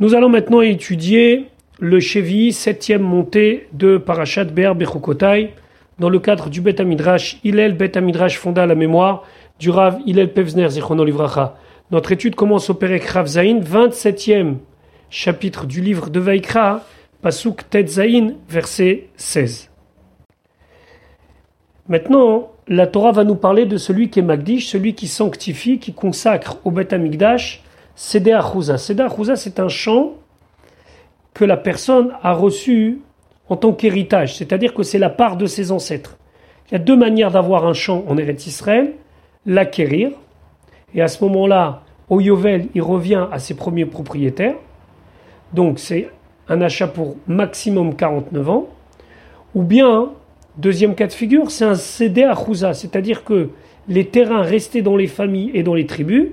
Nous allons maintenant étudier le Chevi, septième montée de Parashat Ber Bechukotai, dans le cadre du Bet Amidrash Hillel Bet Amidrash fonda la mémoire du Rav Hillel Pevzner Zichrono Livracha. Notre étude commence au Perek Rav Zain, 27e chapitre du livre de Vaikra, Pasuk Tet Zain, verset 16. Maintenant, la Torah va nous parler de celui qui est Magdish, celui qui sanctifie, qui consacre au Bet Amigdash, Sede Achouza. Sede Achouza, c'est un chant que la personne a reçu en tant qu'héritage, c'est-à-dire que c'est la part de ses ancêtres. Il y a deux manières d'avoir un champ en Eretz Israël, l'acquérir, et à ce moment-là, au Yovel, il revient à ses premiers propriétaires, donc c'est un achat pour maximum 49 ans, ou bien, deuxième cas de figure, c'est un cédé à Chouza, c'est-à-dire que les terrains restaient dans les familles et dans les tribus,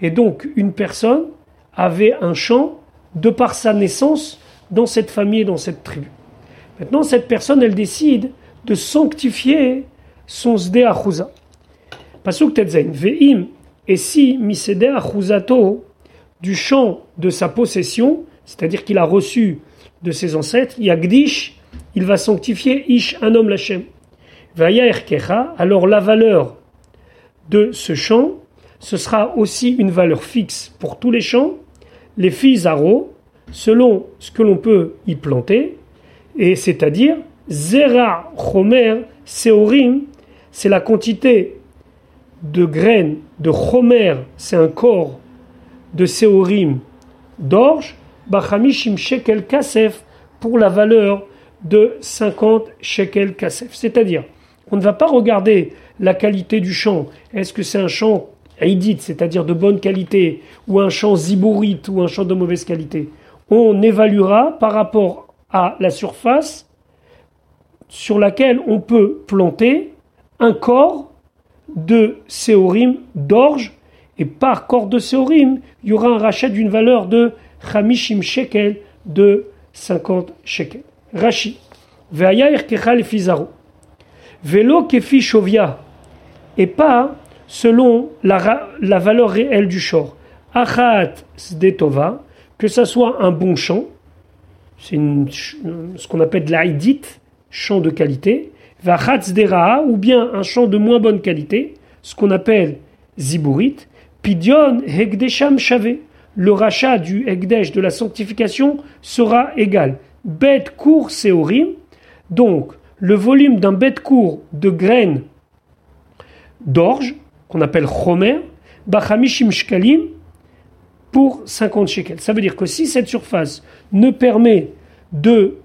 et donc, une personne avait un champ de par sa naissance dans cette famille et dans cette tribu. Maintenant, cette personne, elle décide de sanctifier son Sde Achouza. Pasuk Tetzain, Ve'im, et si Misede Achouzato, du champ de sa possession, c'est-à-dire qu'il a reçu de ses ancêtres, Yagdish, il va sanctifier Ish, un homme Lachem. Vaya Erkecha, alors la valeur de ce champ, ce sera aussi une valeur fixe pour tous les champs, les filles aro, selon ce que l'on peut y planter, et c'est-à-dire Zera Chomer Seorim, c'est la quantité de graines de Chomer, c'est un corps de Seorim d'orge, Bachamishim Shekel Kasef, pour la valeur de 50 Shekel Kasef. C'est-à-dire, on ne va pas regarder la qualité du champ. Est-ce que c'est un champ C'est-à-dire de bonne qualité, ou un champ zibourite, ou un champ de mauvaise qualité, on évaluera par rapport à la surface sur laquelle on peut planter un corps de séorim d'orge, et par corps de séorim, il y aura un rachat d'une valeur de chamishim shekel, de 50 shekels. Rashi. Ve'aya kechal fizaro. Velo kefi shovia. Et pas selon la, la valeur réelle du shor. Achat sdetova, que ça soit un bon champ, c'est ce qu'on appelle de l'aïdit, champ de qualité, vachat ou bien un champ de moins bonne qualité, ce qu'on appelle ziburit, pidion hegdesham shave, le rachat du hegdesh de la sanctification sera égal. Bet court séorim, donc le volume d'un bête court de graines d'orge, qu'on appelle chomer, bachamishim shkalim, pour 50 shekels. Ça veut dire que si cette surface ne permet de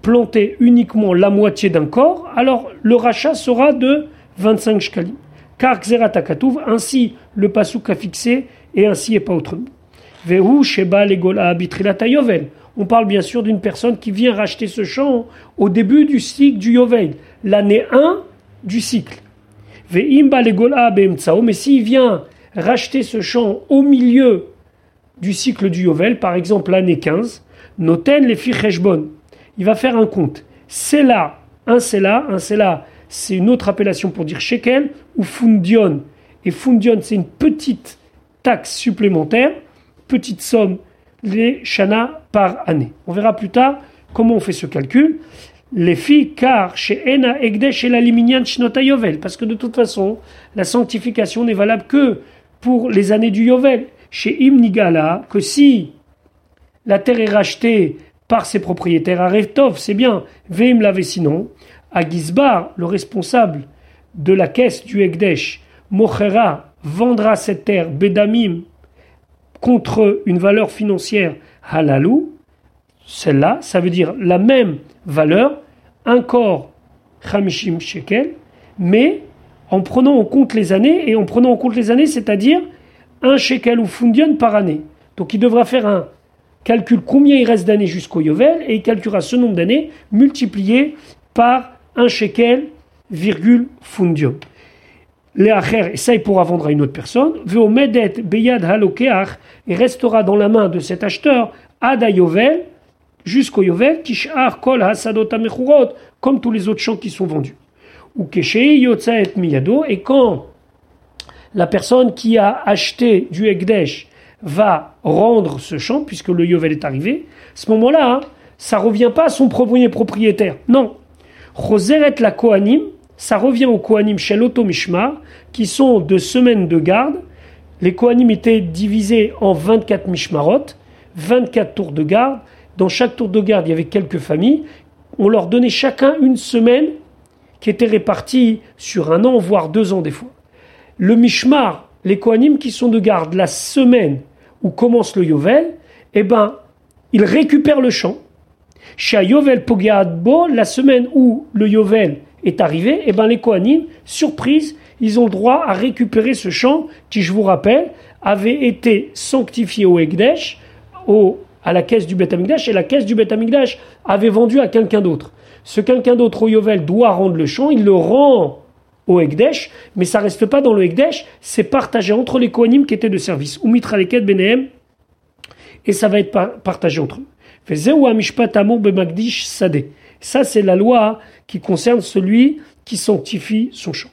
planter uniquement la moitié d'un corps, alors le rachat sera de 25 shkalim. Car Xeratakatouv, ainsi le pasouk a fixé et ainsi et pas autrement. Vehu sheba legola yovel. On parle bien sûr d'une personne qui vient racheter ce champ au début du cycle du Yovel, l'année 1 du cycle. Mais s'il vient racheter ce champ au milieu du cycle du Yovel, par exemple l'année 15, noten les ficheshbon. Il va faire un compte. C'est là, un c'est là, un c'est là, c'est une autre appellation pour dire shekel ou fundion. Et fundion, c'est une petite taxe supplémentaire, petite somme, les shana par année. On verra plus tard comment on fait ce calcul les filles, car chez Ena Egdesh et la Shnota Yovel, parce que de toute façon, la sanctification n'est valable que pour les années du Yovel. Chez Imnigala, que si la terre est rachetée par ses propriétaires à Reftov, c'est bien, Veim l'avait sinon, à Gizbar, le responsable de la caisse du Egdesh, Mochera, vendra cette terre, Bedamim, contre une valeur financière halalou, celle-là, ça veut dire la même valeur, un corps Shekel, mais en prenant en compte les années, et en prenant en compte les années, c'est-à-dire un Shekel ou Fundion par année. Donc il devra faire un calcul combien il reste d'années jusqu'au Yovel, et il calculera ce nombre d'années multiplié par un Shekel, virgule Fundion. Léacher, et ça il pourra vendre à une autre personne, Veomedet Beyad Halokeach, et restera dans la main de cet acheteur, Ada Yovel, jusqu'au Yovel, Kishar Kol Hasadot comme tous les autres champs qui sont vendus. Ou Keshei Yotzaet Miyado, et quand la personne qui a acheté du Egdesh va rendre ce champ, puisque le Yovel est arrivé, à ce moment-là, ça hein, ça revient pas à son premier propriétaire. Non. Roseret la Kohanim, ça revient aux Kohanim chez Mishmar, qui sont de semaines de garde. Les Kohanim étaient divisés en 24 Mishmarot, 24 tours de garde. Dans chaque tour de garde, il y avait quelques familles. On leur donnait chacun une semaine qui était répartie sur un an, voire deux ans des fois. Le Mishmar, les Kohanim qui sont de garde la semaine où commence le Yovel, eh ben, ils récupèrent le champ. Chez Yovel Pogeadbo, la semaine où le Yovel est arrivé, eh ben, les Kohanim, surprise, ils ont le droit à récupérer ce champ qui, je vous rappelle, avait été sanctifié au Egdesh, au, à la caisse du Beth et la caisse du Beth avait vendu à quelqu'un d'autre. Ce quelqu'un d'autre au Yovel doit rendre le champ, il le rend au Ekdesh, mais ça reste pas dans le Ekdesh, c'est partagé entre les Kohanim qui étaient de service. Ou Mitraleket Benehem, et ça va être partagé entre eux. Ça, c'est la loi qui concerne celui qui sanctifie son champ.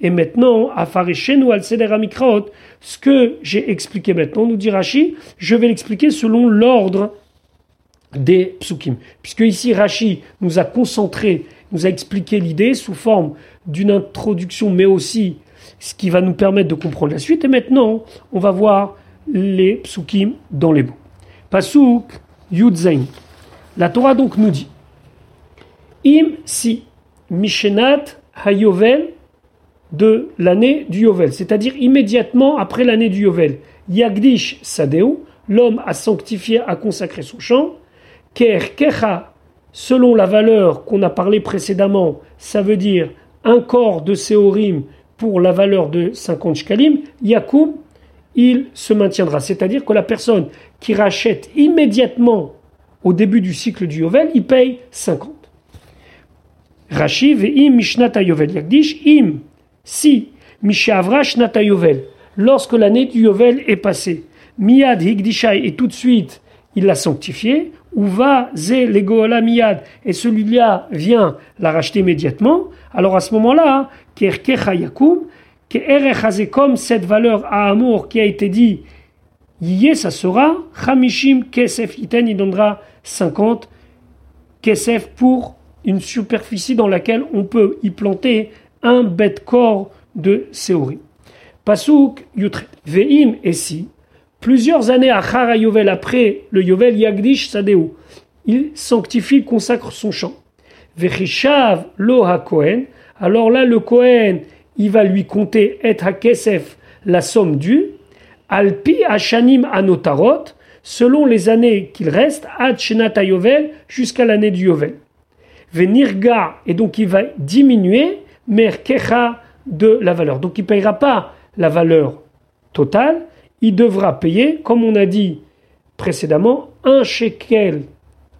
Et maintenant, Afareshenu al Seder ce que j'ai expliqué maintenant, nous dit Rashi, je vais l'expliquer selon l'ordre des psukim. Puisque ici, Rashi nous a concentré, nous a expliqué l'idée sous forme d'une introduction, mais aussi ce qui va nous permettre de comprendre la suite. Et maintenant, on va voir les psukim dans les mots. Pasuk Yudzain. La Torah donc nous dit Im si Mishenat Hayovel de l'année du Yovel, c'est-à-dire immédiatement après l'année du Yovel. Yagdish Sadeu, l'homme a sanctifié, a consacré son champ. Ker Kecha, selon la valeur qu'on a parlé précédemment, ça veut dire un corps de Séorim pour la valeur de 50 shkalim, Yakoum, il se maintiendra. C'est-à-dire que la personne qui rachète immédiatement au début du cycle du Yovel, il paye 50. Rashi im mishnata Yovel yakdish im si mishavra shnata Yovel lorsque l'année du Yovel est passée miad higdishai et tout de suite il l'a sanctifié ou va ze legoala miad et celui-là vient la racheter immédiatement alors à ce moment-là kerkecha yakum comme cette valeur à amour qui a été dit Yé, ça sera Hamishim Kesef Iten, il donnera 50 Kesef pour une superficie dans laquelle on peut y planter un bête corps de Seori. Pasuk Yutret. Veim et si, plusieurs années à Chara Yovel après le Yovel Yagdish Sadeu, il sanctifie, consacre son champ. Vechishav lo Kohen, alors là le Kohen, il va lui compter et Kesef la somme due, Alpi Ashanim Anotarot, selon les années qu'il reste, Ad Yovel, jusqu'à l'année du Yovel. Venirga, et donc il va diminuer, Merkecha de la valeur. Donc il ne payera pas la valeur totale, il devra payer, comme on a dit précédemment, un shekel,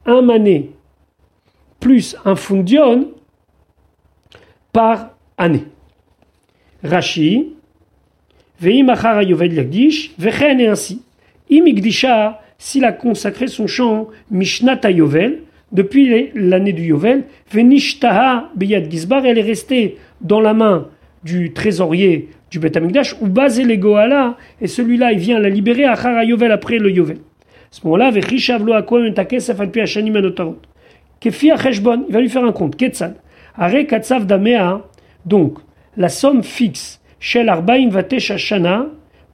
un mané, plus un fundion par année. Rashi, Veimachara Yovel Yagdish, Vechen et ainsi. Imigdisha, s'il a consacré son chant Mishnata Yovel, depuis l'année du Yovel, Venishtaha Beyad Gizbar, elle est restée dans la main du trésorier du Bet Amikdash, ou basé les Goala, et celui-là, il vient la libérer à Chara Yovel après le Yovel. À ce moment-là, Vechishavlo Akwem Etakes Afalpi Hashanim Anotarot. Kefi Acheshbon, il va lui faire un compte. Ketzad. Are Katsav Damea, donc, la somme fixe, Shel Arbaim Vatesh Shana,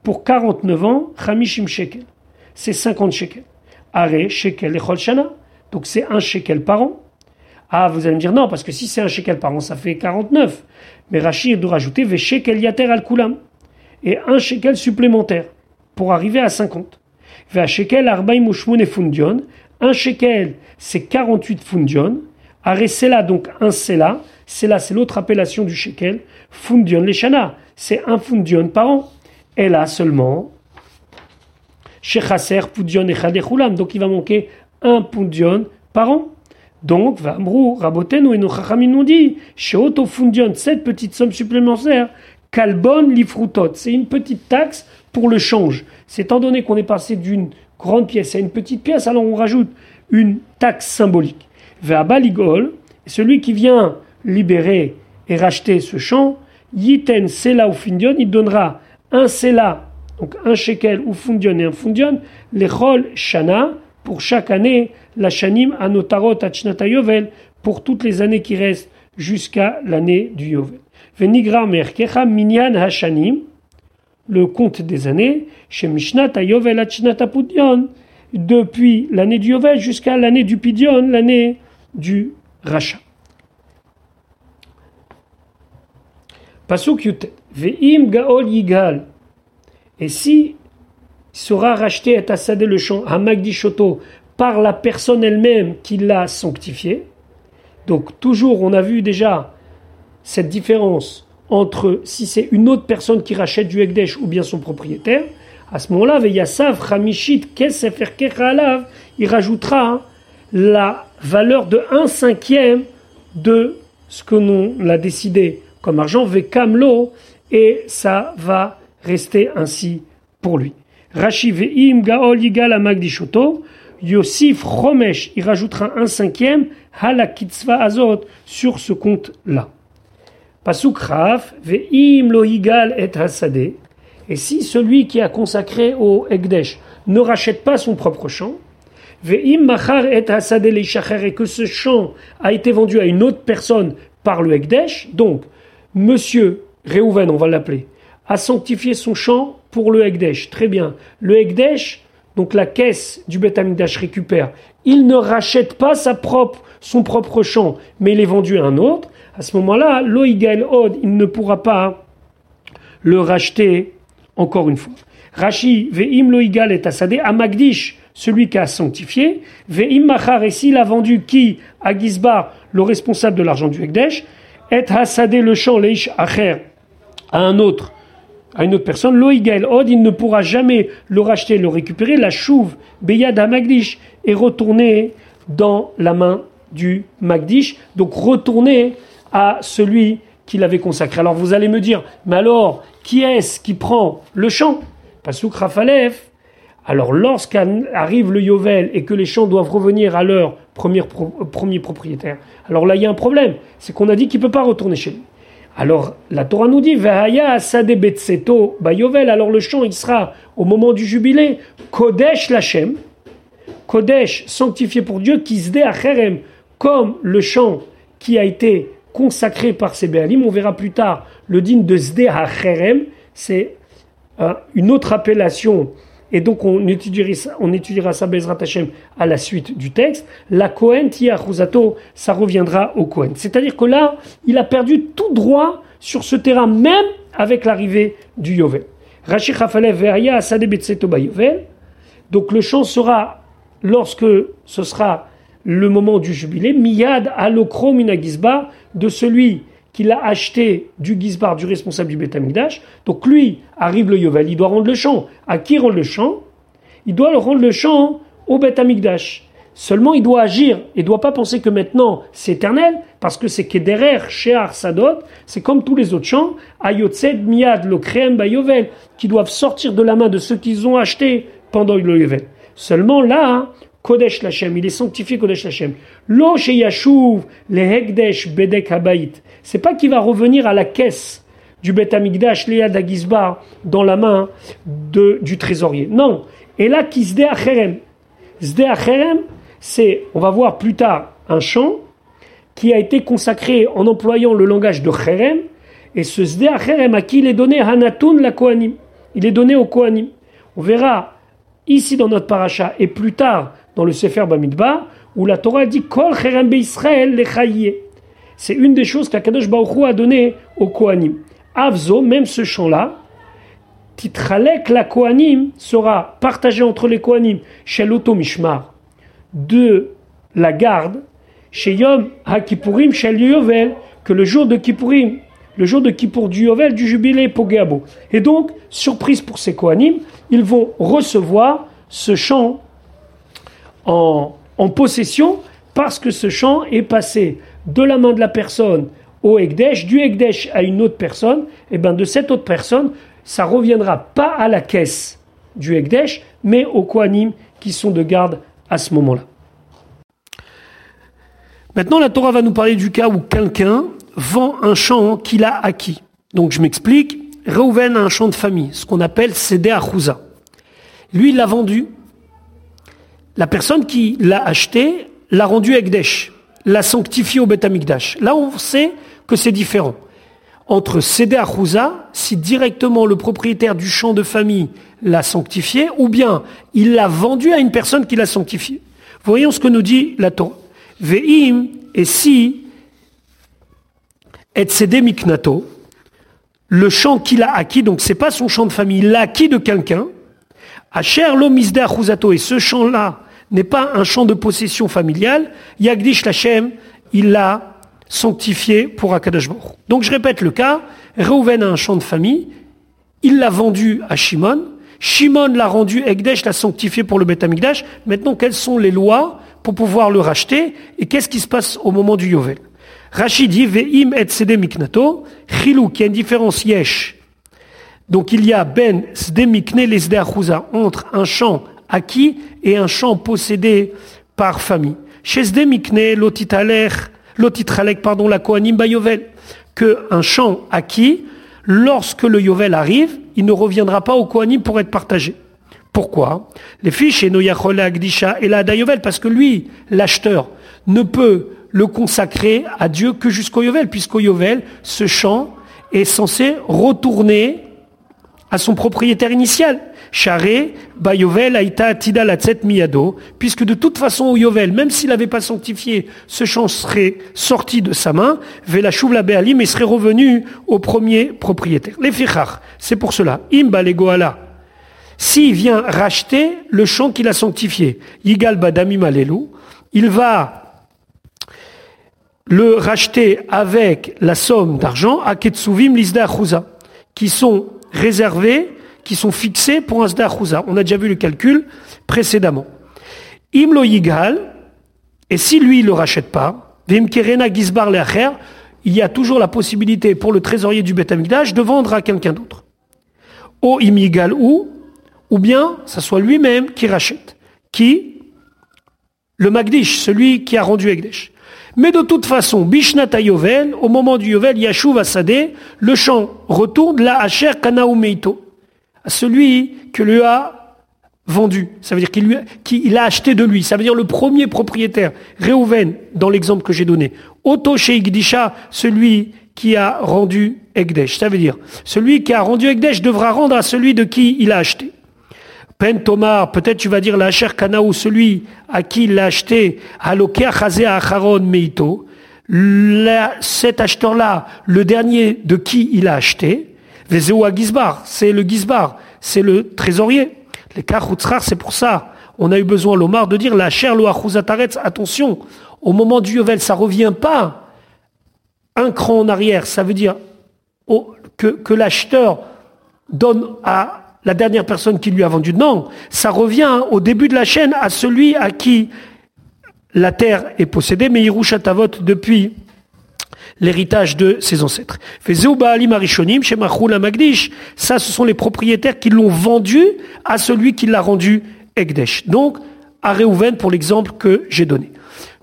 pour 49 ans, Chamishim Shekel. C'est 50 shekels. Are Shekel Echol Shana. Donc c'est un shekel par an. Ah, vous allez me dire non, parce que si c'est un shekel par an, ça fait 49. Mais Rachid doit rajouter shekel yater al kulam. Et un shekel supplémentaire pour arriver à 50. Ve shekel arbaim et fundion. Un shekel, c'est 48 fundion. Are sela, donc un sela. Sela, c'est l'autre appellation du shekel. Fundion leshana, c'est un fundion par an. Et là seulement, Shechaser, Pudion et. Donc il va manquer un pundion par an. Donc, Vamrou, Rabotenu et nos nous dit, chez Fundion, cette petite somme supplémentaire, Kalbon Lifrutot, c'est une petite taxe pour le change. C'est étant donné qu'on est passé d'une grande pièce à une petite pièce, alors on rajoute une taxe symbolique. Ve'abaligol, celui qui vient libérer et racheter ce champ, Yiten Sela ou Fundion, il donnera un Sela donc un shekel ou fundion et un fundion, l'echol shana, pour chaque année, la shanim anotarot achnata yovel, pour toutes les années qui restent jusqu'à l'année du yovel. Venigra merkecha minyan hashanim, le compte des années, chez Mishnat yovel achnata pudion, depuis l'année du yovel jusqu'à l'année du pidion, l'année du rachat. Pasuk. Ve'im gaol yigal. Et si sera racheté et assadé le champ à Magdishoto par la personne elle-même qui l'a sanctifié, donc toujours on a vu déjà cette différence entre si c'est une autre personne qui rachète du Ekdesh ou bien son propriétaire, à ce moment-là, Veyasav, Kesefer, Kechalav, il rajoutera la valeur de 1 cinquième de ce que l'on a décidé comme argent, Vekamlo, et ça va rester ainsi pour lui. Rashi ve'im gaol yigal amagdishoto, Yosif Romesh, il rajoutera un cinquième, halakitzva azot, sur ce compte-là. Pasuk Raf, ve'im lo yigal et hasade, et si celui qui a consacré au Ekdesh ne rachète pas son propre champ, ve'im machar et hasade et que ce champ a été vendu à une autre personne par le Ekdesh, donc, monsieur Réhouven, on va l'appeler, a sanctifié son champ pour le Ekdesh. Très bien. Le Ekdesh, donc la caisse du Beth récupère. Il ne rachète pas sa propre, son propre champ, mais il est vendu à un autre. À ce moment-là, l'Oigael Od, il ne pourra pas le racheter encore une fois. Rashi, Ve'im Loigal est assadé à Magdish, celui qui a sanctifié. Ve'im Machar, et s'il a vendu qui? À Gizbar, le responsable de l'argent du Ekdesh. Et Hasadé le champ, Leish Acher, à un autre, à une autre personne, Loïgael Od, il ne pourra jamais le racheter, le récupérer, la chouve, Beyad Magdish, est retournée dans la main du Magdish, donc retourner à celui qui l'avait consacré. Alors vous allez me dire, mais alors, qui est-ce qui prend le champ? Pasouk Rafalef. Alors lorsqu'arrive le Yovel et que les champs doivent revenir à leur premier, premier propriétaire, alors là il y a un problème, c'est qu'on a dit qu'il ne peut pas retourner chez lui. Alors la Torah nous dit Vahaya Betseto Bayovel. Alors le chant il sera au moment du jubilé Kodesh Lachem, Kodesh sanctifié pour Dieu, Kisde Acherem, comme le chant qui a été consacré par Béalim. On verra plus tard le digne de Zde Acherem, c'est euh, une autre appellation. Et donc on étudiera, on étudiera ça Bezrat Hashem à la suite du texte. La Kohen Tiachuzato, ça reviendra au Kohen. C'est-à-dire que là, il a perdu tout droit sur ce terrain, même avec l'arrivée du Yovel. Rashi Veria Yovel. Donc le chant sera, lorsque ce sera le moment du jubilé, Miyad Alokro Minagizba, de celui qu'il a acheté du Gizbar, du responsable du Betamigdash. Donc lui, arrive le Yovel, il doit rendre le champ. À qui rendre le champ? Il doit le rendre le champ au Betamigdash. Seulement, il doit agir. Ne doit pas penser que maintenant c'est éternel, parce que c'est Kederer, Shear, Sadot, c'est comme tous les autres champs, Ayotzed, Miad, le Krem, Yovel, qui doivent sortir de la main de ceux qu'ils ont achetés pendant le Yovel. Seulement là, Kodesh Lachem, il est sanctifié Kodesh Lachem. Lo Yashuv, le Hekdesh Bedek Habayit. C'est pas qu'il va revenir à la caisse du Bet Amigdash, Léa dans la main du trésorier. Non. Et là, qui Zde Acherem. Zde c'est, on va voir plus tard, un chant qui a été consacré en employant le langage de Cherem. Et ce Zde à qui il est donné Hanatoun la Kohanim. Il est donné au Kohanim. On verra ici dans notre paracha et plus tard dans le Sefer Bamidbar, où la Torah dit Kol Israël le C'est une des choses qu'Akadosh Baruch a donné au Kohanim. Avzo, même ce chant-là, Titralek la Kohanim sera partagé entre les Kohanim chez l'Automishmar de la garde, chez Yom HaKippurim, chez Yovel, que le jour de Kippourim, le jour de Kippour du Yovel, du jubilé Pogabo. Et donc, surprise pour ces Kohanim, ils vont recevoir ce chant en, possession parce que ce champ est passé de la main de la personne au Ekdesh, du Ekdesh à une autre personne, et bien de cette autre personne, ça reviendra pas à la caisse du Ekdesh, mais aux Kohanim qui sont de garde à ce moment-là. Maintenant, la Torah va nous parler du cas où quelqu'un vend un champ qu'il a acquis. Donc je m'explique, Reuven a un champ de famille, ce qu'on appelle Sede Achouza. Lui, il l'a vendu. La personne qui l'a acheté l'a rendu Ekdesh, l'a sanctifié au Beth Amikdash. Là, on sait que c'est différent. Entre Sede Achouza, si directement le propriétaire du champ de famille l'a sanctifié, ou bien il l'a vendu à une personne qui l'a sanctifié. Voyons ce que nous dit la Torah. Ve'im, et si, et Sede Miknato, le champ qu'il a acquis, donc c'est pas son champ de famille, il l'a acquis de quelqu'un, Asher misda Achuzato, et ce champ-là n'est pas un champ de possession familiale, Yagdish Lachem, il l'a sanctifié pour Akadosh Donc je répète le cas, Reuven a un champ de famille, il l'a vendu à Shimon, Shimon l'a rendu, Egdesh l'a sanctifié pour le Beth Amikdash. Maintenant, quelles sont les lois pour pouvoir le racheter et qu'est-ce qui se passe au moment du Yovel? Rachid dit Ve'im et sede miknato, chilou, qui a une différence yesh. Donc il y a ben sede mikne les entre un champ acquis et un champ possédé par famille. Chez sede mikne lotitralek, pardon, la koanim ba yovel, que un champ acquis, lorsque le yovel arrive, il ne reviendra pas au koanim pour être partagé. Pourquoi? Les fiches et Agdisha et la Dayovel, parce que lui, l'acheteur, ne peut le consacrer à Dieu que jusqu'au Yovel, puisqu'au Yovel, ce champ est censé retourner à son propriétaire initial. Charé, Bayovel, Aïta, Tida, Latzet, Miyado, puisque de toute façon Yovel, même s'il n'avait pas sanctifié, ce champ serait sorti de sa main, Vela la Be'alim, et serait revenu au premier propriétaire. Les Fichar, c'est pour cela. Imba, Goala. S'il vient racheter le champ qu'il a sanctifié, Yigal Badami Malelu, il va le racheter avec la somme d'argent à Ketsuvim Lisda qui sont réservés, qui sont fixés pour un Zda On a déjà vu le calcul précédemment. Imlo Yigal, et si lui ne le rachète pas, Vimkerena Gizbar Leacher, il y a toujours la possibilité pour le trésorier du Beth de vendre à quelqu'un d'autre. O Imigal ou, ou bien ça soit lui-même qui rachète. Qui Le Magdish, celui qui a rendu Egdesh. Mais de toute façon, Bishnata Yovel, au moment du Yovel, Yashuv Asadeh, le champ retourne la Asher Meito, celui que lui a vendu. Ça veut dire qu'il lui, a acheté de lui. Ça veut dire le premier propriétaire, Reuven, dans l'exemple que j'ai donné. Oto Sheikdisha, celui qui a rendu Egdesh. Ça veut dire, celui qui a rendu Egdesh devra rendre à celui de qui il a acheté. Pentomar, peut-être tu vas dire la Kana Kanaou, celui à qui il l'a acheté, Chazé Acharon Meito, cet acheteur-là, le dernier de qui il a acheté, Vezeo Gizbar, c'est le Gizbar, c'est le trésorier. Les Kachutzrar, c'est pour ça. On a eu besoin, l'Omar, de dire la chair lo attention, au moment du Yovel, ça revient pas un cran en arrière, ça veut dire que, que l'acheteur donne à la dernière personne qui lui a vendu. Non, ça revient au début de la chaîne à celui à qui la terre est possédée, mais Irushatavot depuis l'héritage de ses ancêtres. Ça, ce sont les propriétaires qui l'ont vendu à celui qui l'a rendu Egdesh. Donc, à Réhouven pour l'exemple que j'ai donné.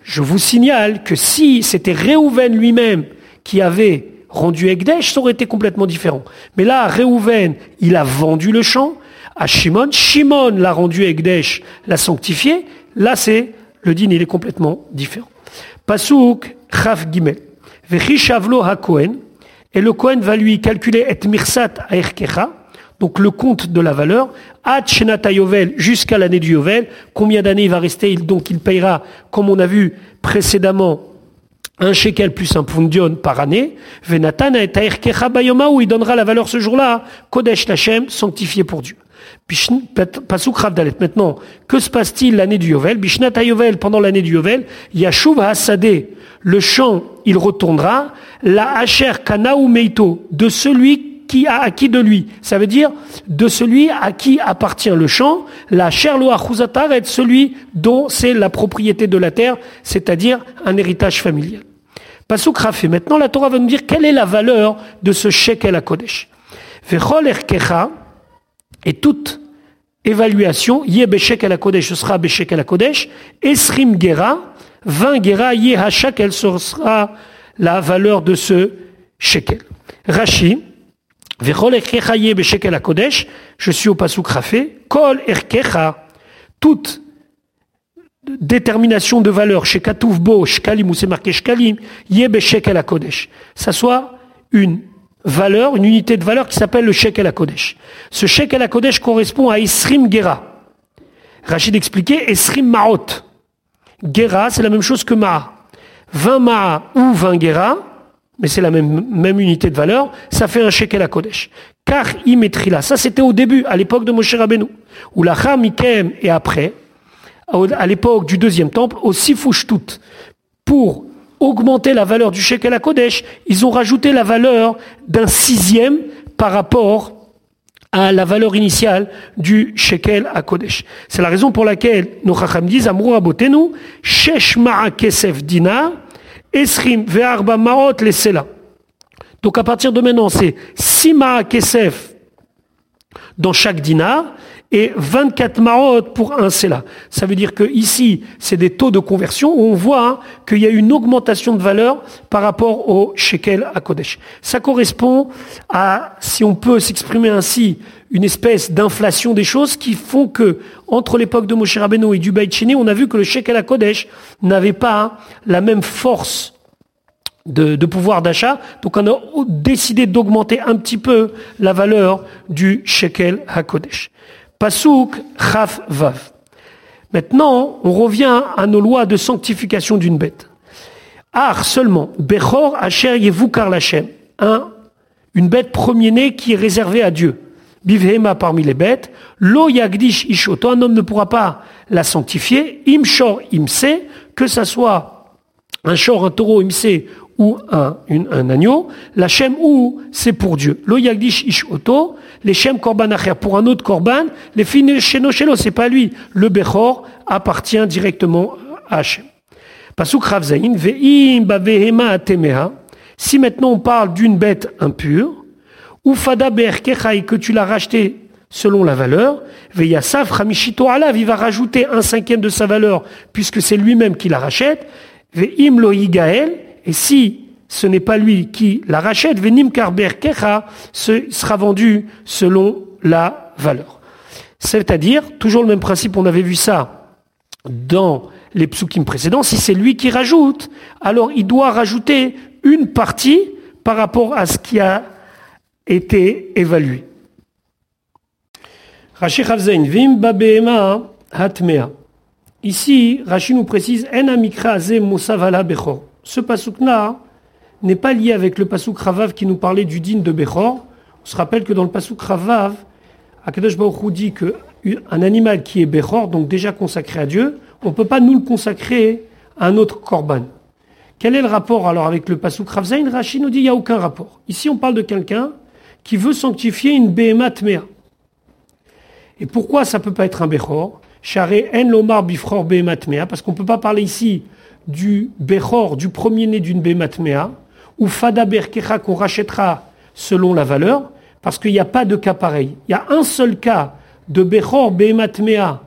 Je vous signale que si c'était Réhouven lui-même qui avait rendu Egdesh, ça aurait été complètement différent. Mais là, Réhouven, il a vendu le champ à Shimon. Shimon l'a rendu Egdesh, l'a sanctifié. Là, c'est, le din, il est complètement différent. Pasuk, Chaf Gimel. Et le Kohen va lui calculer et mirsat aerkecha, donc le compte de la valeur, ad shenata yovel, jusqu'à l'année du yovel. Combien d'années il va rester? Donc il payera, comme on a vu précédemment, un shekel plus un pundion par année, Venatan et bayoma où il donnera la valeur ce jour-là, Kodesh Lachem, sanctifié pour Dieu. Pasuk Ravdalet. Maintenant, que se passe-t-il l'année du Yovel? Bishnata Yovel, pendant l'année du Yovel, Yashuv Hasadeh, le champ, il retournera, la Asher Kanaou Meito, de celui qui a acquis de lui. Ça veut dire de celui à qui appartient le champ, la Sherloa Chuzatar est celui dont c'est la propriété de la terre, c'est-à-dire un héritage familial. Pasuk Rafé. Maintenant, la Torah va nous dire quelle est la valeur de ce shekel à Kodesh. Vechol erkecha, et toute évaluation, yé à Kodesh, ce sera beshekel à Kodesh, esrim gera, 20 gera, yé elle sera la valeur de ce shekel. Rashi, je suis au pasuk rafé, kol erkecha, toute détermination de valeur chez Katouvbo, Shkalim, ou c'est marqué Shkalim, Yebe Shekel Kodesh. Ça soit une valeur, une unité de valeur qui s'appelle le Shekel Kodesh. Ce Shekel Kodesh correspond à Esrim Gera. Rachid expliquait Esrim Maot. Gera, c'est la même chose que Ma'a. 20 Ma'a ou 20 Gera, mais c'est la même, unité de valeur, ça fait un shekel Kodesh. Car là. ça c'était au début, à l'époque de Moshe Rabbeinu. Ou la Mikem et après, à l'époque du deuxième temple, au Sifushtut, pour augmenter la valeur du shekel Kodesh, ils ont rajouté la valeur d'un sixième par rapport à la valeur initiale du shekel à Kodesh. C'est la raison pour laquelle nos chacham disent, Amrou Abotenu, Shesh Kesef Dina, Esrim Ve'arba Maot Lesela. Donc à partir de maintenant, c'est 6 Ma'a Kesef dans chaque dinar et 24 maot pour un cela. Ça veut dire que ici, c'est des taux de conversion où on voit hein, qu'il y a une augmentation de valeur par rapport au shekel à Kodesh. Ça correspond à, si on peut s'exprimer ainsi, une espèce d'inflation des choses qui font que, entre l'époque de Moshe Rabbeinu et du Beit on a vu que le shekel à Kodesh n'avait pas hein, la même force de, pouvoir d'achat. Donc on a décidé d'augmenter un petit peu la valeur du shekel HaKodesh. Pasuk Chaf Vav. Maintenant, on revient à nos lois de sanctification d'une bête. Ar seulement, Bechor Asher Yevukar Lachem. Un, une bête premier-née qui est réservée à Dieu. Bivhema parmi les bêtes. Lo Yagdish Ishoto, un homme ne pourra pas la sanctifier. Imshor Imse, que ça soit un shor, un taureau Imse ou un, un agneau. La Shem ou c'est pour Dieu. Lo Yagdish Ishoto les Shem Korban pour un autre Korban, les Fine Sheno Shelo, c'est pas lui. Le Bechor appartient directement à Hachem. Pasuk Ve'im Bavehema Atemea, si maintenant on parle d'une bête impure, ou Fada que tu l'as racheté selon la valeur, Ve'yasaf Ramishito Alav, il va rajouter un cinquième de sa valeur, puisque c'est lui-même qui la rachète, Ve'im Lo et si ce n'est pas lui qui la rachète, Venim Karber Kecha sera vendu selon la valeur. C'est-à-dire, toujours le même principe, on avait vu ça dans les psukim précédents, si c'est lui qui rajoute, alors il doit rajouter une partie par rapport à ce qui a été évalué. Vim Hatmea. Ici, Rashi nous précise En Amikra Bechor. Ce pasuk-là, n'est pas lié avec le Pasuk Ravav qui nous parlait du din de Bechor. On se rappelle que dans le Pasuk Ravav, Akadosh Baruch dit qu'un animal qui est Bechor, donc déjà consacré à Dieu, on ne peut pas nous le consacrer à un autre Korban. Quel est le rapport alors avec le Pasuk Ravzain Rachid nous dit qu'il n'y a aucun rapport. Ici, on parle de quelqu'un qui veut sanctifier une Behemat Mea. Et pourquoi ça ne peut pas être un Bechor? Charé en lomar Behemat parce qu'on ne peut pas parler ici du Bechor, du premier-né d'une Behemat Mea, ou Fada Berkecha qu'on rachètera selon la valeur, parce qu'il n'y a pas de cas pareil. Il y a un seul cas de Bechor Behematmea,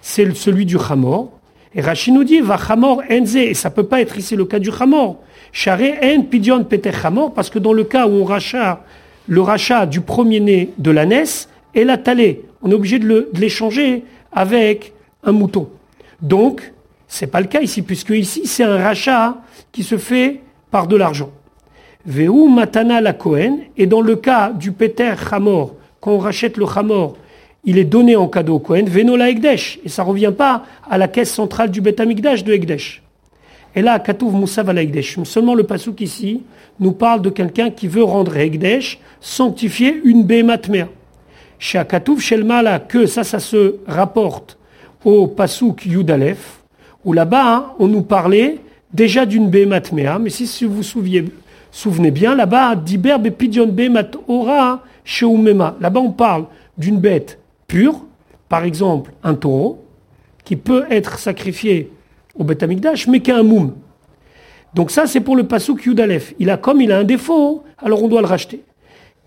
c'est celui du Hamor. Et Rachid nous dit, va Hamor Enze, et ça peut pas être ici le cas du Hamor. Charé En Pidion Peter Hamor, parce que dans le cas où on rachat le rachat du premier-né de la naisse et la on est obligé de l'échanger avec un mouton. Donc, c'est pas le cas ici, puisque ici c'est un rachat qui se fait par de l'argent. Veu matana la et dans le cas du Peter Hamor, quand on rachète le Hamor, il est donné en cadeau au Cohen, Veno la Egdesh, et ça revient pas à la caisse centrale du Bet de Egdesh. Et là, Katouv Moussav à la Seulement le Passouk ici nous parle de quelqu'un qui veut rendre Egdesh, sanctifier une Behematmea. Chez Katouv Shelmala, que ça, ça se rapporte au Passouk Yudalef, où là-bas, hein, on nous parlait déjà d'une Behematmea, mais si vous vous souvenez, bien, là-bas, Diber Bepidion Behemat Ora. Là-bas, on parle d'une bête pure, par exemple un taureau, qui peut être sacrifié au Beth Amikdash, mais qui a un moum. Donc ça, c'est pour le Pasuk Yudalef. Il a comme il a un défaut, alors on doit le racheter.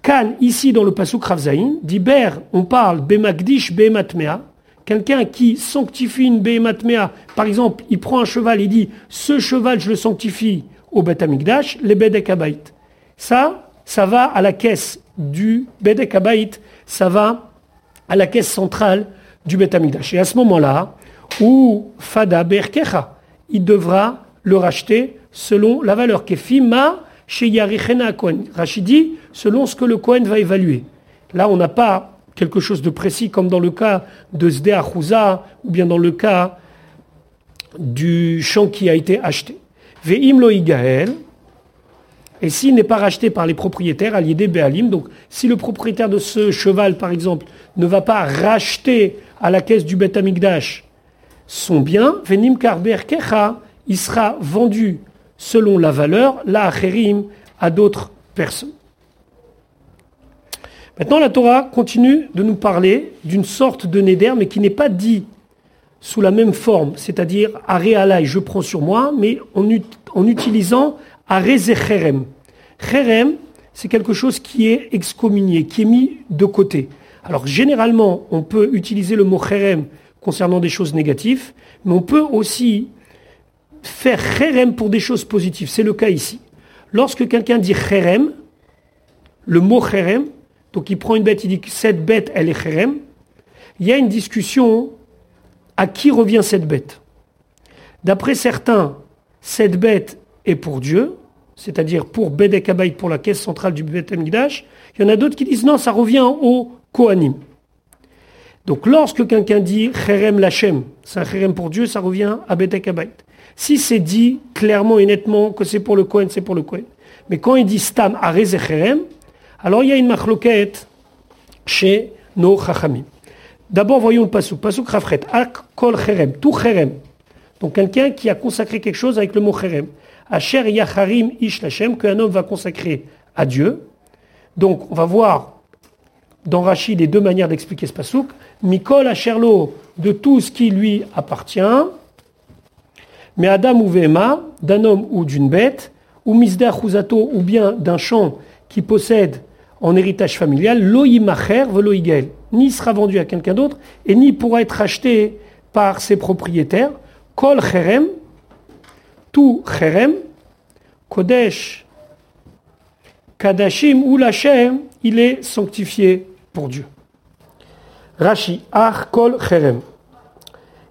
Kan, ici dans le Pasuk Ravzaïn, d'Iber, on parle Bemakdish Behematmea, quelqu'un qui sanctifie une Behematmea, par exemple, il prend un cheval, il dit, ce cheval, je le sanctifie au Beth Amikdash, les Bedek Ça, ça va à la caisse du Bedek Abaït, ça va à la caisse centrale du Bet Et à ce moment-là, où Fada Berkecha, il devra le racheter selon la valeur Kefima chez Yarichena Kohen. Rachidi, selon ce que le Kohen va évaluer. Là, on n'a pas quelque chose de précis comme dans le cas de Zdea ou bien dans le cas du champ qui a été acheté. Ve'im lo et s'il n'est pas racheté par les propriétaires, des Be'alim, donc si le propriétaire de ce cheval, par exemple, ne va pas racheter à la caisse du Bet Amikdash son bien, Venim Karber Kecha, il sera vendu selon la valeur, la à d'autres personnes. Maintenant, la Torah continue de nous parler d'une sorte de neder, mais qui n'est pas dit sous la même forme, c'est-à-dire Aréalai, je prends sur moi, mais en, en utilisant Arezecherem. Cherem, c'est quelque chose qui est excommunié, qui est mis de côté. Alors généralement, on peut utiliser le mot cherem concernant des choses négatives, mais on peut aussi faire cherem pour des choses positives. C'est le cas ici. Lorsque quelqu'un dit cherem, le mot cherem, donc il prend une bête, il dit que cette bête, elle est cherem, il y a une discussion à qui revient cette bête. D'après certains, cette bête est pour Dieu, c'est-à-dire pour Bedek pour la caisse centrale du Bet Il y en a d'autres qui disent non, ça revient au Kohanim. Donc lorsque quelqu'un dit Cherem Lachem, c'est un Cherem pour Dieu, ça revient à Bedek Si c'est dit clairement et nettement que c'est pour le Kohen, c'est pour le Kohen. Mais quand il dit Stam Arez Cherem, alors il y a une machloquette chez nos Chachamim. D'abord, voyons le pasuk. Pasuk Rafret. Ak kol cherem. Tout cherem. Donc quelqu'un qui a consacré quelque chose avec le mot cherem. Asher Yacharim Ish Lachem, qu'un homme va consacrer à Dieu. Donc, on va voir dans Rachid les deux manières d'expliquer ce pasouk. Mikol Asherlo, de tout ce qui lui appartient. Mais Adam ou Vema, d'un homme ou d'une bête, ou Misda Chuzato, ou bien d'un champ qui possède en héritage familial, loïmacher veloïgel, ni sera vendu à quelqu'un d'autre, et ni pourra être acheté par ses propriétaires. Kol cherem, tout cherem, kodesh, kadashim ou lachem, il est sanctifié pour Dieu. Rashi, ar kol cherem.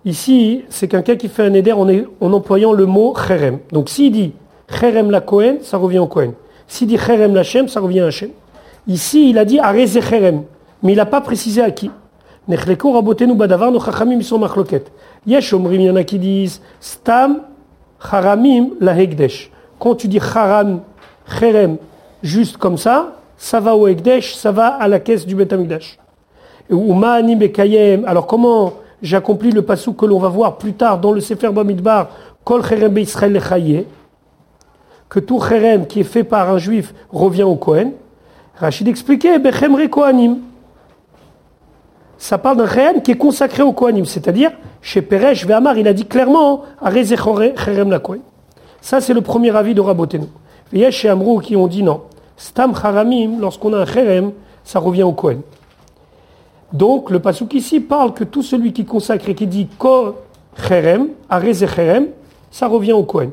Ici, c'est quelqu'un qui fait un éder en, en, employant le mot cherem. Donc s'il dit cherem la Kohen, ça revient au Kohen. S'il dit cherem la Shem, ça revient à Shem. Ici, il a dit areze cherem, mais il n'a pas précisé à qui. Nechleko rabotenu badavar, nos chachamim sont machloket. Yesh omrim, il y en a qui disent stam Haramim la Hekdesh. Quand tu dis Haram, Cherem, juste comme ça, ça va au Hekdesh, ça va à la caisse du Betamigdash. Ou Ma'anim Bekayem. Alors comment j'accomplis le passou que l'on va voir plus tard dans le Sefer Bamidbar, Kol Cherem Lechaye, que tout Cherem qui est fait par un juif revient au Kohen. Rachid expliquait, Bechemre Kohanim ça parle d'un Cherem qui est consacré au Kohanim, c'est-à-dire chez Peresh Ve'amar, il a dit clairement à Cherem la. Ça, c'est le premier avis de Rabotenu. Il y a chez Amrou qui ont dit non. Stam Haramim, lorsqu'on a un Cherem, ça revient au Kohen. Donc, le Pasuk ici parle que tout celui qui consacre et qui dit Ko Cherem, Areze Cherem, ça revient au Kohen.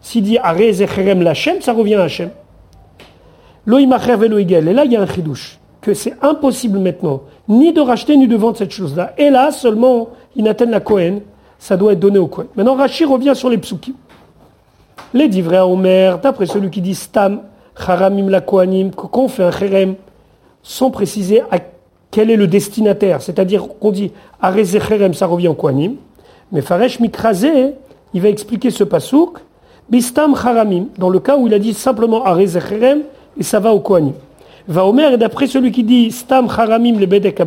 S'il dit Areze Cherem Lachem, ça revient à Hachem. Et là, il y a un chidouche que c'est impossible maintenant, ni de racheter ni de vendre cette chose-là. Et là, seulement, ils atteignent la Kohen, ça doit être donné au Kohen. Maintenant, Rachid revient sur les psukim. Les divrei Omer, d'après celui qui dit Stam, Haramim la Kohanim, qu'on fait un Cherem, sans préciser à quel est le destinataire. C'est-à-dire qu'on dit Areze Cherem, ça revient au Kohanim. Mais Faresh Mikrazé, il va expliquer ce pasouk, Bistam Haramim, dans le cas où il a dit simplement Areze Cherem, et ça va au Kohanim. Va Omer, et d'après celui qui dit Stam Haramim le Bedek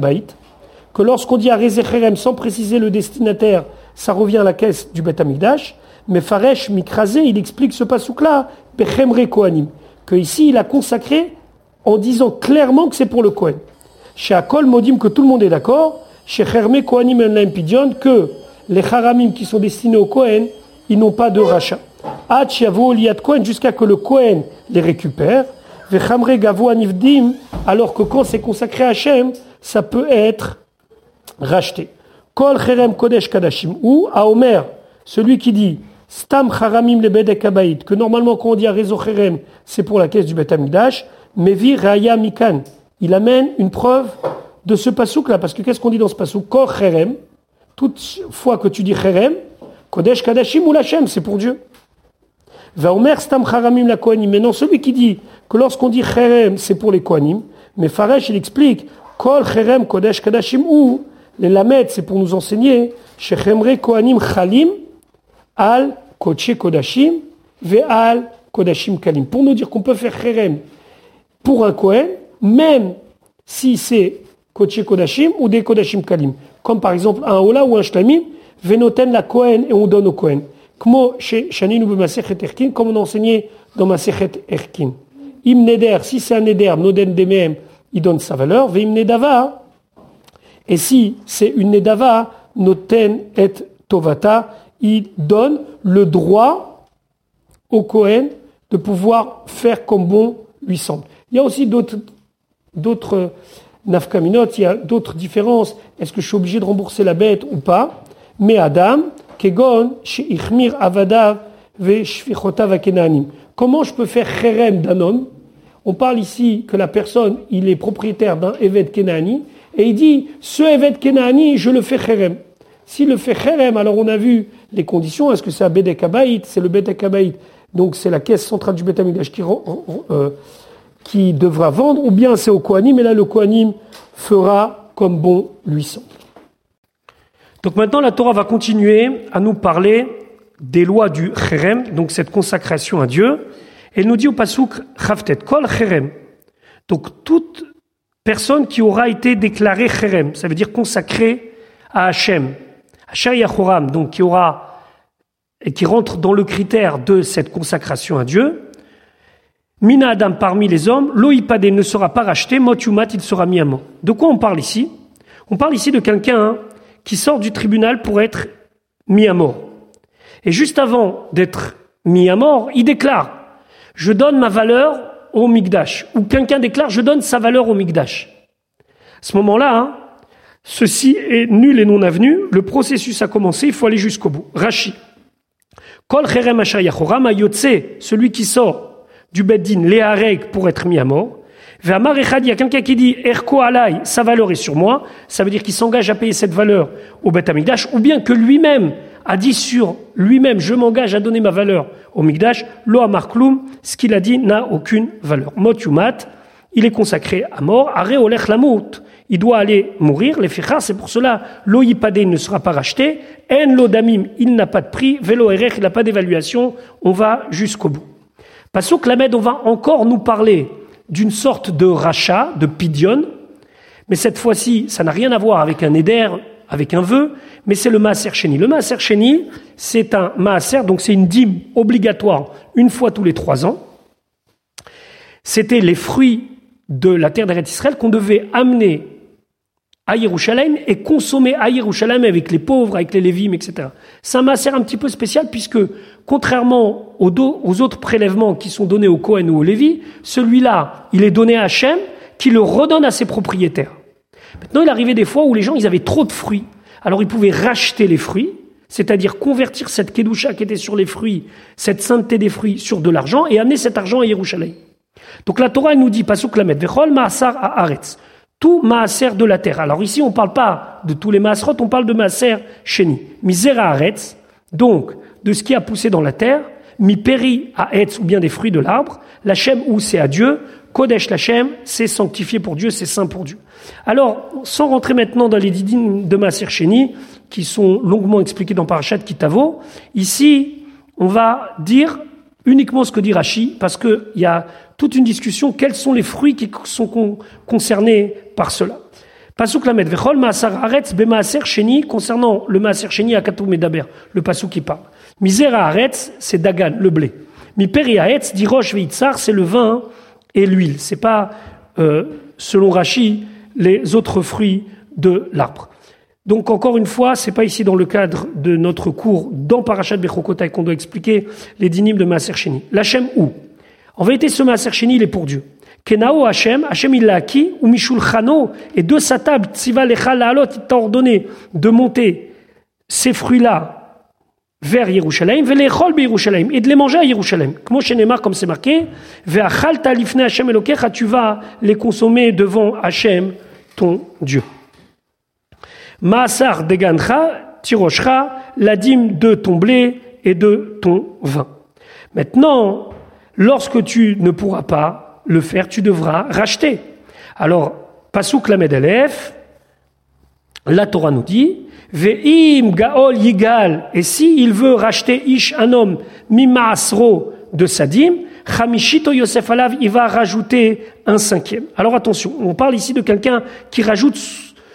que lorsqu'on dit Cherem sans préciser le destinataire, ça revient à la caisse du Bet Amigdash, mais Faresh Mikrazé, il explique ce pasouk-là, Bechemre Kohanim, que ici il a consacré en disant clairement que c'est pour le Kohen. Chez Akol Modim, que tout le monde est d'accord, chez Cherme Kohanim en Limpidion, que les Haramim qui sont destinés au Kohen, ils n'ont pas de rachat. Hach Liat Kohen, jusqu'à que le Kohen les récupère alors que quand c'est consacré à Hachem, ça peut être racheté. Kol Cherem Kodesh Kadashim, ou à Omer, celui qui dit Stam Charamim le Bedek que normalement quand on dit à Rezo Cherem, c'est pour la caisse du Bet Amidash, mais vi Raya Mikan, il amène une preuve de ce pasouk là, parce que qu'est-ce qu'on dit dans ce pasouk? Kor cherem, toute fois que tu dis cherem, kodesh kadashim ou lachem, c'est pour Dieu. Va omer stam la kohanim. Maintenant, celui qui dit que lorsqu'on dit cherem, c'est pour les kohanim, mais Faresh, il explique, kol cherem kodesh kadashim ou, les lamed, c'est pour nous enseigner, shechemre kohanim chalim al kodesh kodashim ve al kodashim kalim. Pour nous dire qu'on peut faire cherem pour un kohen, même si c'est Kodesh Kodashim ou des Kodashim Kalim. Comme par exemple un Ola ou un Shlamim, Venoten la Kohen et on donne au Kohen. Chez Shanin ou Erkin, comme on a enseigné dans Masechet Erkin. Im Neder, si c'est un Neder, Noden Demehem, il donne sa valeur. Veim Nedava, et si c'est une Nedava, Noten et Tovata, il donne le droit au Kohen de pouvoir faire comme bon lui semble. Il y a aussi d'autres d'autres nafkaminot, il y a d'autres différences. Est-ce que je suis obligé de rembourser la bête ou pas? Mais Adam, Comment je peux faire cherem d'un homme On parle ici que la personne, il est propriétaire d'un Evet Kenani, et il dit, ce Evet Kenani, je le fais cherem. S'il le fait cherem, alors on a vu les conditions, est-ce que c'est un Bedek C'est le Bedek donc c'est la caisse centrale du Betamigdash qui euh, qui devra vendre, ou bien c'est au Kohanim, et là le Kohanim fera comme bon lui semble. Donc maintenant la Torah va continuer à nous parler des lois du Cherem, donc cette consacration à Dieu. Elle nous dit au Pasuk Chavtet, Kol Cherem. Donc toute personne qui aura été déclarée Cherem, ça veut dire consacrée à Hachem, Hachem Yachoram, donc qui aura et qui rentre dans le critère de cette consacration à Dieu, Mina Adam parmi les hommes, l'oïpadé ne sera pas racheté, motumat il sera mis à mort. De quoi on parle ici? On parle ici de quelqu'un qui sort du tribunal pour être mis à mort. Et juste avant d'être mis à mort, il déclare Je donne ma valeur au Migdash. Ou quelqu'un déclare Je donne sa valeur au Migdash. À ce moment-là, hein, ceci est nul et non avenu. Le processus a commencé, il faut aller jusqu'au bout. Rashi. Kol celui qui sort du Beddin, les pour être mis à mort. Il y a quelqu'un qui dit Erko alay, sa valeur est sur moi, ça veut dire qu'il s'engage à payer cette valeur au Bet Amigdash, ou bien que lui-même a dit sur lui-même Je m'engage à donner ma valeur au Migdash, lo amarkloum, ce qu'il a dit n'a aucune valeur. Mot il est consacré à mort, are olech lamout, il doit aller mourir, les fichas, c'est pour cela, yipade ne sera pas racheté, en lo damim, il n'a pas de prix, velo erech, il n'a pas d'évaluation, on va jusqu'au bout. Passouk Lamed, on va encore nous parler d'une sorte de rachat, de pidion, mais cette fois-ci, ça n'a rien à voir avec un éder, avec un vœu, mais c'est le maaser chéni. Le maaser chéni, c'est un maaser, donc c'est une dîme obligatoire une fois tous les trois ans. C'était les fruits de la terre d'Eretz Israël qu'on devait amener à Yerushalayim et consommer à Yerushalayim avec les pauvres, avec les lévimes, etc. C'est un maaser un petit peu spécial puisque Contrairement aux, autres prélèvements qui sont donnés au Cohen ou au Lévi, celui-là, il est donné à Hachem, qui le redonne à ses propriétaires. Maintenant, il arrivait des fois où les gens, ils avaient trop de fruits. Alors, ils pouvaient racheter les fruits, c'est-à-dire convertir cette kedusha qui était sur les fruits, cette sainteté des fruits, sur de l'argent et amener cet argent à Yerushalayim. Donc la Torah nous dit, pasuk lamet, vechol maasar haaretz, tout maaser de la terre. Alors ici, on ne parle pas de tous les maaserot, on parle de maaser sheni. Misera haaretz, donc de ce qui a poussé dans la terre, mi péri à Etz ou bien des fruits de l'arbre, l'Hachem ou c'est à Dieu, Kodesh l'Hachem, c'est sanctifié pour Dieu, c'est saint pour Dieu. Alors, sans rentrer maintenant dans les didim de Maser Sheni, qui sont longuement expliqués dans Parashat Kitavo, ici, on va dire uniquement ce que dit Rashi, parce qu'il y a toute une discussion, quels sont les fruits qui sont concernés par cela. Pasuk lamed vechol maasar aretz bemaaser sheni concernant le maaser sheni à Katou Medaber, le pasuk qui parle. Misera aretz, c'est Dagan, le blé. Mi peri aretz, dit Roche veitzar, c'est le vin et l'huile. C'est pas, euh, selon Rashi, les autres fruits de l'arbre. Donc encore une fois, c'est pas ici dans le cadre de notre cours dans Parashat Bechokotai qu'on doit expliquer les dynimes de Maaser Sheni. L'Hachem où? En vérité, ce Maaser Sheni, il est pour Dieu. Kenao Hachem, Hachem il l'a acquis, ou Mishul Chano, et de sa table, Tziva Lecha Laalot, il t'a ordonné de monter ces fruits-là vers Yerushalayim, et de les manger à Yerushalayim. Comme comme c'est marqué, ve'achalta lifne Hashem elokecha, tu vas les consommer devant Hashem, ton Dieu. Maasar degancha, tiroshcha, la dîme de ton blé et de ton vin. Maintenant, lorsque tu ne pourras pas le faire, tu devras racheter. Alors, Pasuk Lamed la Torah nous dit, Ve'im gaol yigal, et si il veut racheter ish un homme mimasro de sadim, chamishito Yosef alav, il va rajouter un cinquième. Alors attention, on parle ici de quelqu'un qui rajoute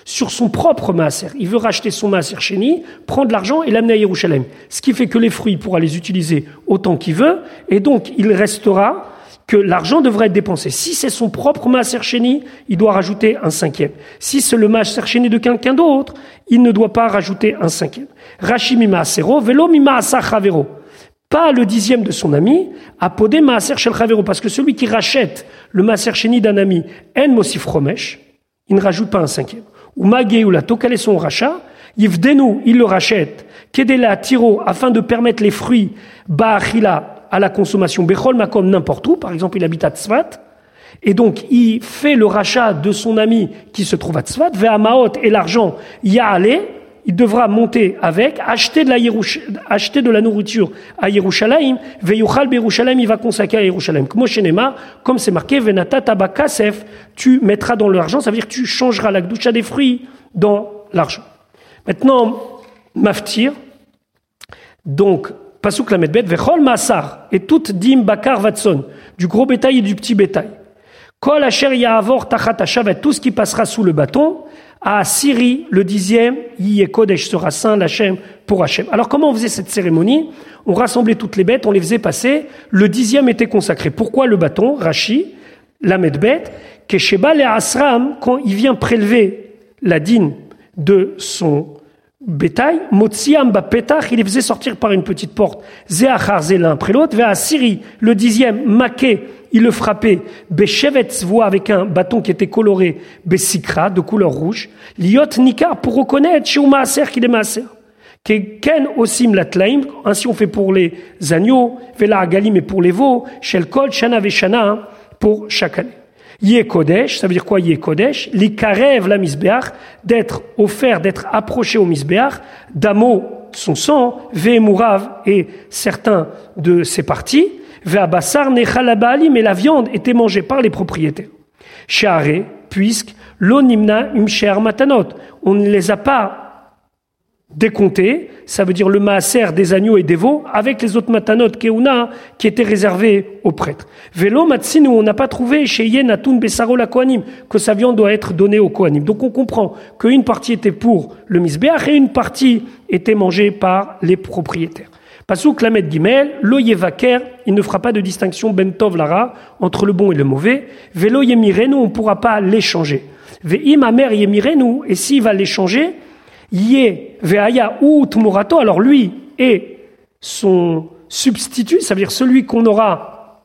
sur son propre maaser. Il veut racheter son maaser chéni, prendre l'argent et l'amener à Yerushalem. Ce qui fait que les fruits, il pourra les utiliser autant qu'il veut, et donc il restera que l'argent devrait être dépensé. Si c'est son propre Maaser Sheni, il doit rajouter un cinquième. Si c'est le Maaser Sheni de quelqu'un d'autre, il ne doit pas rajouter un cinquième. Rachimi Maasero, Velo Mimaaser Chavero. Pas le dixième de son ami, apodé Maaser Shel Chavero, parce que celui qui rachète le Maaser Sheni d'un ami, En Mosif Romesh, il ne rajoute pas un cinquième. Ou Magé ou est son rachat Yivdenu, il le rachète. Kedela Tiro, afin de permettre les fruits, Ba'achila, à la consommation Bechol Makom n'importe où, par exemple il habite à Tzvat, et donc il fait le rachat de son ami qui se trouve à Tzvat, vers Maot et l'argent y a allé, il devra monter avec, acheter de la, acheter de la nourriture à Yerushalayim, Veyuchal Yerushalayim, il va consacrer à Yerushalayim. Comme c'est marqué, Venata Tabakasef, tu mettras dans l'argent, ça veut dire que tu changeras la gdoucha des fruits dans l'argent. Maintenant, Maftir, donc Pasuk la medbet, vechol masar, et toute dim bakar vatson, du gros bétail et du petit bétail. Kol asher yaavor tachat tout ce qui passera sous le bâton, à Syrie, le dixième, Yé Kodesh sera saint, l'Hachem pour Hachem. Alors comment on faisait cette cérémonie? On rassemblait toutes les bêtes, on les faisait passer, le dixième était consacré. Pourquoi le bâton? Rashi, la medbet, Kesheba le Asram, quand il vient prélever la dîne de son bétail, Motsiam Petach, il les faisait sortir par une petite porte, Zéachar l'un après l'autre, vers Syrie, le dixième, Maké, il le frappait, Beshevetz voit avec un bâton qui était coloré, Bessikra, de couleur rouge, Liot Nikar, pour reconnaître chez Maaser qu'il est Maaser. Ken osim latlaim, ainsi on fait pour les agneaux, Vela Agalim et pour les veaux, Kol Shana Veshana, pour chaque année. Yé Kodesh, ça veut dire quoi Yé Kodesh? L'ikarev la misbeach, d'être offert, d'être approché au misbeach, d'amo son sang, ve'emurav et certains de ses parties, mais la viande était mangée par les propriétaires. Share, puisque l'onimna umsher matanot, on ne les a pas décompté, ça veut dire le maaser des agneaux et des veaux, avec les autres matanot keuna qui étaient réservés aux prêtres. Vélo matsinu, on n'a pas trouvé chez Yenatun Besaro la Kohanim que sa viande doit être donnée aux Kohanim. Donc on comprend qu'une partie était pour le misbeach et une partie était mangée par les propriétaires. Pasuk Lamed Gimel, lo yevaker, il ne fera pas de distinction bentov lara entre le bon et le mauvais. Vélo yemirenu, on ne pourra pas l'échanger. Ve'im amer yemirenu, et s'il va l'échanger, Yé veaya ou tmurato, alors lui est son substitut, ça veut dire celui qu'on aura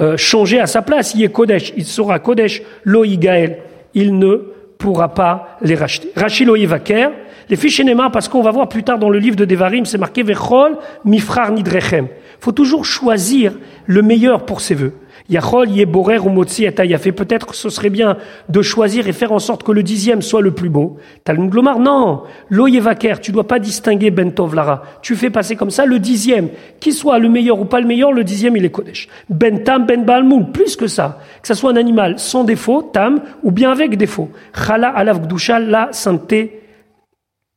euh, changé à sa place, Yé Kodesh, il sera Kodesh, lo Gaël, il ne pourra pas les racheter. Rachilo Vaker, les fiches parce qu'on va voir plus tard dans le livre de Devarim, c'est marqué Vechol Mifrar Nidrechem. Il faut toujours choisir le meilleur pour ses vœux. Yachol, Yeborer ou Motsi fait Peut-être que ce serait bien de choisir et faire en sorte que le dixième soit le plus beau. Talmud Glomar, non. Loyevaker, tu dois pas distinguer Bentov Lara. Tu fais passer comme ça le dixième. Qui soit le meilleur ou pas le meilleur, le dixième il est Kodesh. Ben Balmoul, plus que ça. Que ça soit un animal sans défaut, Tam, ou bien avec défaut. Chala Alav Gdusha, la sainteté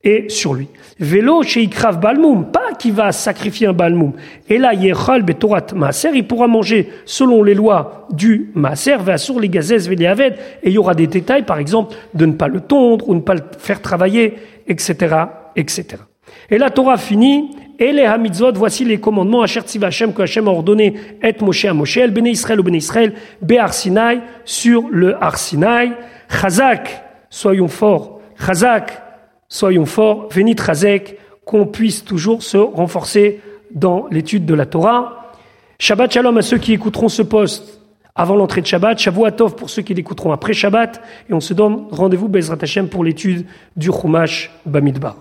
et sur lui. Vélo chez Ikrav Balmoum, pas qui va sacrifier un Balmoum. Et là, Betorat Maaser, il pourra manger selon les lois du Maaser, sur les gazès, et il y aura des détails, par exemple, de ne pas le tondre ou ne pas le faire travailler, etc., etc. Et la Torah finit, et les Hamidzot, voici les commandements, Asher Hashem, que Hashem a ordonné, et Moshe à Moshe, Bene Israël ou Bene Israël, Be Arsinaï, sur le Arsinaï, Chazak, soyons forts, Chazak, soyons forts, Vénit Razek, qu'on puisse toujours se renforcer dans l'étude de la Torah. Shabbat Shalom à ceux qui écouteront ce poste avant l'entrée de Shabbat, Shavuatov pour ceux qui l'écouteront après Shabbat, et on se donne rendez-vous Bezrat Hashem pour l'étude du Chumash Bamidbar.